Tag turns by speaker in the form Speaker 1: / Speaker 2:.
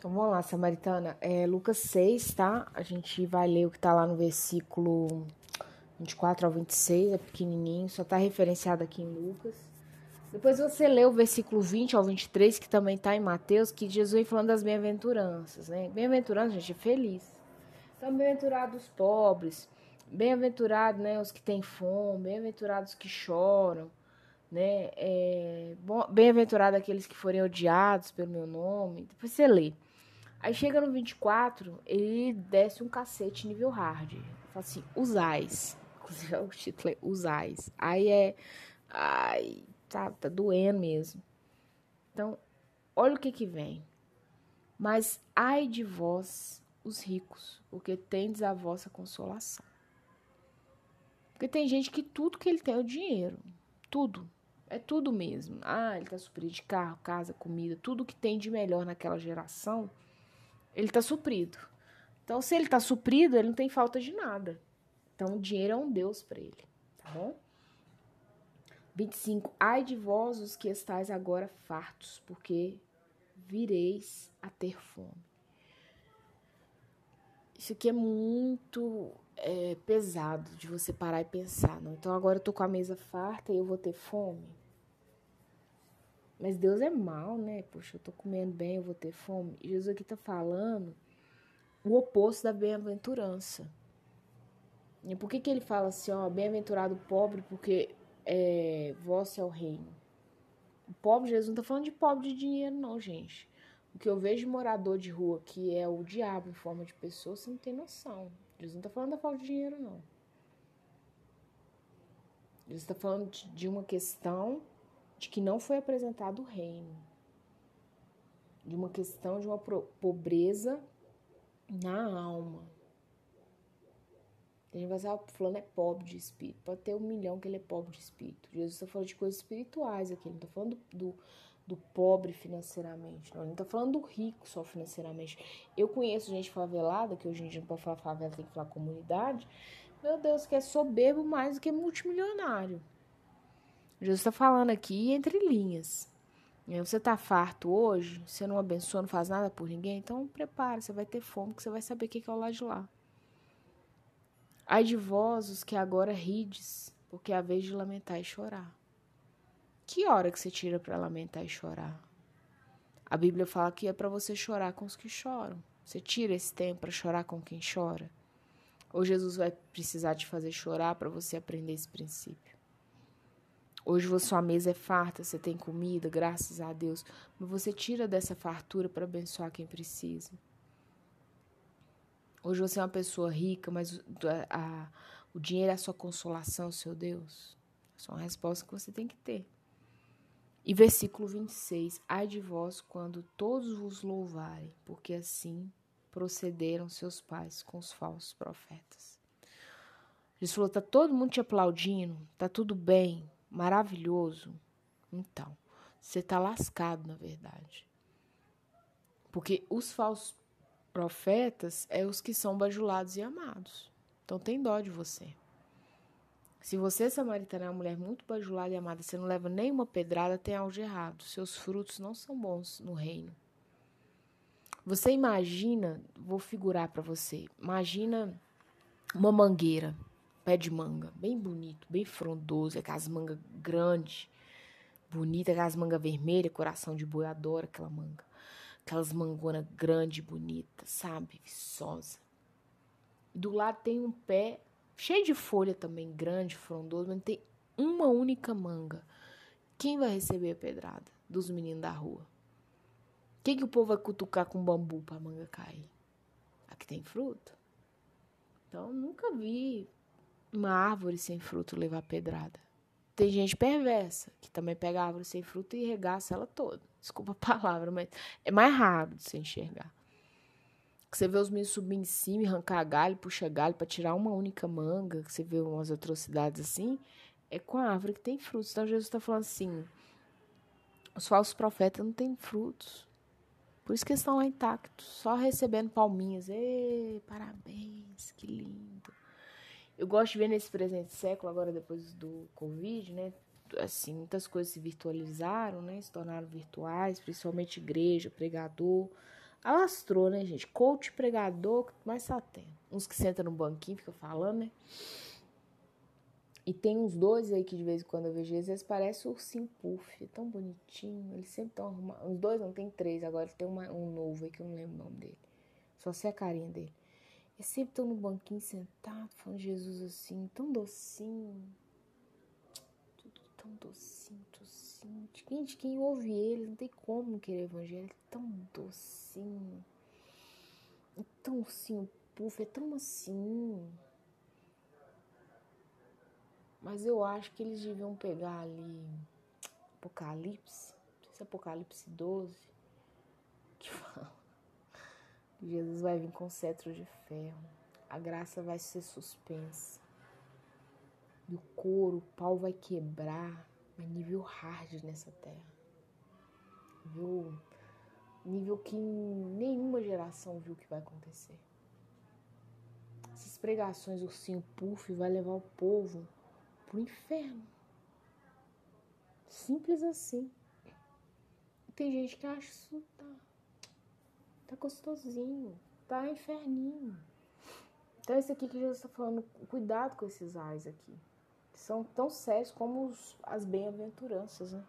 Speaker 1: Então vamos lá, Samaritana. É Lucas 6, tá? A gente vai ler o que tá lá no versículo 24 ao 26, é pequenininho, só tá referenciado aqui em Lucas. Depois você lê o versículo 20 ao 23, que também tá em Mateus, que Jesus vem falando das bem-aventuranças, né? Bem-aventurança, gente, é feliz. Então, bem-aventurados os pobres, bem-aventurados, né, os que têm fome, bem-aventurados que choram, né? É, bem-aventurados aqueles que forem odiados pelo meu nome. Depois você lê. Aí chega no 24, ele desce um cacete nível hard. Fala assim, usais. Inclusive o título é usais. Aí é. Ai, tá, tá doendo mesmo. Então, olha o que que vem. Mas ai de vós, os ricos, porque tendes a vossa consolação. Porque tem gente que tudo que ele tem é o dinheiro. Tudo. É tudo mesmo. Ah, ele tá suprido de carro, casa, comida, tudo que tem de melhor naquela geração ele está suprido. Então, se ele está suprido, ele não tem falta de nada. Então, o dinheiro é um Deus para ele, tá bom? 25. Ai de vós os que estáis agora fartos, porque vireis a ter fome. Isso aqui é muito é, pesado de você parar e pensar. Não? Então, agora eu tô com a mesa farta e eu vou ter fome. Mas Deus é mal, né? Poxa, eu tô comendo bem, eu vou ter fome. Jesus aqui tá falando o oposto da bem-aventurança. E por que, que ele fala assim, ó, bem-aventurado pobre, porque é, vosso é o reino? O pobre, Jesus não tá falando de pobre de dinheiro, não, gente. O que eu vejo de morador de rua, que é o diabo em forma de pessoa, você não tem noção. Jesus não tá falando da falta de dinheiro, não. Jesus tá falando de uma questão de que não foi apresentado o reino, de uma questão de uma pobreza na alma. A gente vai dizer, ah, fulano é pobre de espírito. Pode ter um milhão que ele é pobre de espírito. Jesus está falando de coisas espirituais aqui, ele não está falando do, do, pobre financeiramente, não. Ele não está falando do rico só financeiramente. Eu conheço gente favelada, que hoje em dia não pode falar favela, tem que falar comunidade. Meu Deus, que é soberbo mais do que multimilionário. Jesus está falando aqui entre linhas. Você está farto hoje, você não abençoa, não faz nada por ninguém, então prepare, você vai ter fome, que você vai saber o que é o lado de lá. Ai de vós os que agora rides, porque é a vez de lamentar e chorar. Que hora que você tira para lamentar e chorar? A Bíblia fala que é para você chorar com os que choram. Você tira esse tempo para chorar com quem chora? Ou Jesus vai precisar te fazer chorar para você aprender esse princípio? Hoje sua mesa é farta, você tem comida, graças a Deus, mas você tira dessa fartura para abençoar quem precisa. Hoje você é uma pessoa rica, mas a, a, o dinheiro é a sua consolação, seu Deus. Essa é uma resposta que você tem que ter. E versículo 26: Ai de vós quando todos vos louvarem, porque assim procederam seus pais com os falsos profetas. Jesus falou: tá todo mundo te aplaudindo, tá tudo bem, maravilhoso, então, você está lascado, na verdade. Porque os falsos profetas é os que são bajulados e amados. Então tem dó de você. Se você, samaritana, é uma mulher muito bajulada e amada, você não leva nenhuma pedrada, tem algo de errado. Seus frutos não são bons no reino. Você imagina, vou figurar para você, imagina uma mangueira pé de manga, bem bonito, bem frondoso, aquelas mangas grandes, bonita, aquelas mangas vermelhas, coração de boi, adoro aquela manga. Aquelas mangonas grande, bonita, sabe? Viçosa. Do lado tem um pé cheio de folha também, grande, frondoso, mas tem uma única manga. Quem vai receber a pedrada? Dos meninos da rua. Quem que o povo vai cutucar com bambu pra manga cair? Aqui tem fruto? Então, nunca vi uma árvore sem fruto levar pedrada. Tem gente perversa que também pega árvore sem fruto e regaça ela toda. Desculpa a palavra, mas é mais raro de se enxergar. Que você vê os meninos subir em cima e arrancar galho, puxa galho para tirar uma única manga, que você vê umas atrocidades assim, é com a árvore que tem frutos. Então Jesus está falando assim: os falsos profetas não têm frutos. Por isso que eles estão lá intactos, só recebendo palminhas. Ê, parabéns, que lindo. Eu gosto de ver nesse presente século, agora depois do Covid, né? Assim, muitas coisas se virtualizaram, né? Se tornaram virtuais, principalmente igreja, pregador. Alastrou, né, gente? Coach, pregador, mais tá tendo. Uns que sentam no banquinho, fica falando, né? E tem uns dois aí que de vez em quando eu vejo eles, eles parecem o ursinho puff, é tão bonitinho. Eles sempre estão arrumados. Uns dois não, tem três, agora tem uma, um novo aí que eu não lembro o nome dele. Só sei a carinha dele. Eles sempre estão no banquinho sentado, falando de Jesus assim, tão docinho. Tudo tão docinho, docinho. Gente, quem ouve ele não tem como querer evangelho. É tão docinho. É tão assim, puff, é tão assim. Mas eu acho que eles deviam pegar ali Apocalipse, não sei se é Apocalipse 12, que fala Jesus vai vir com cetro de ferro, a graça vai ser suspensa. E o couro, o pau vai quebrar, mas nível hard nessa terra. Nível, nível que nenhuma geração viu que vai acontecer. Essas pregações ursinho puff vai levar o povo pro inferno. Simples assim. Tem gente que acha isso tá gostosinho, tá inferninho. Então esse aqui que Jesus está falando, cuidado com esses ais aqui. São tão sérios como os, as bem-aventuranças, né?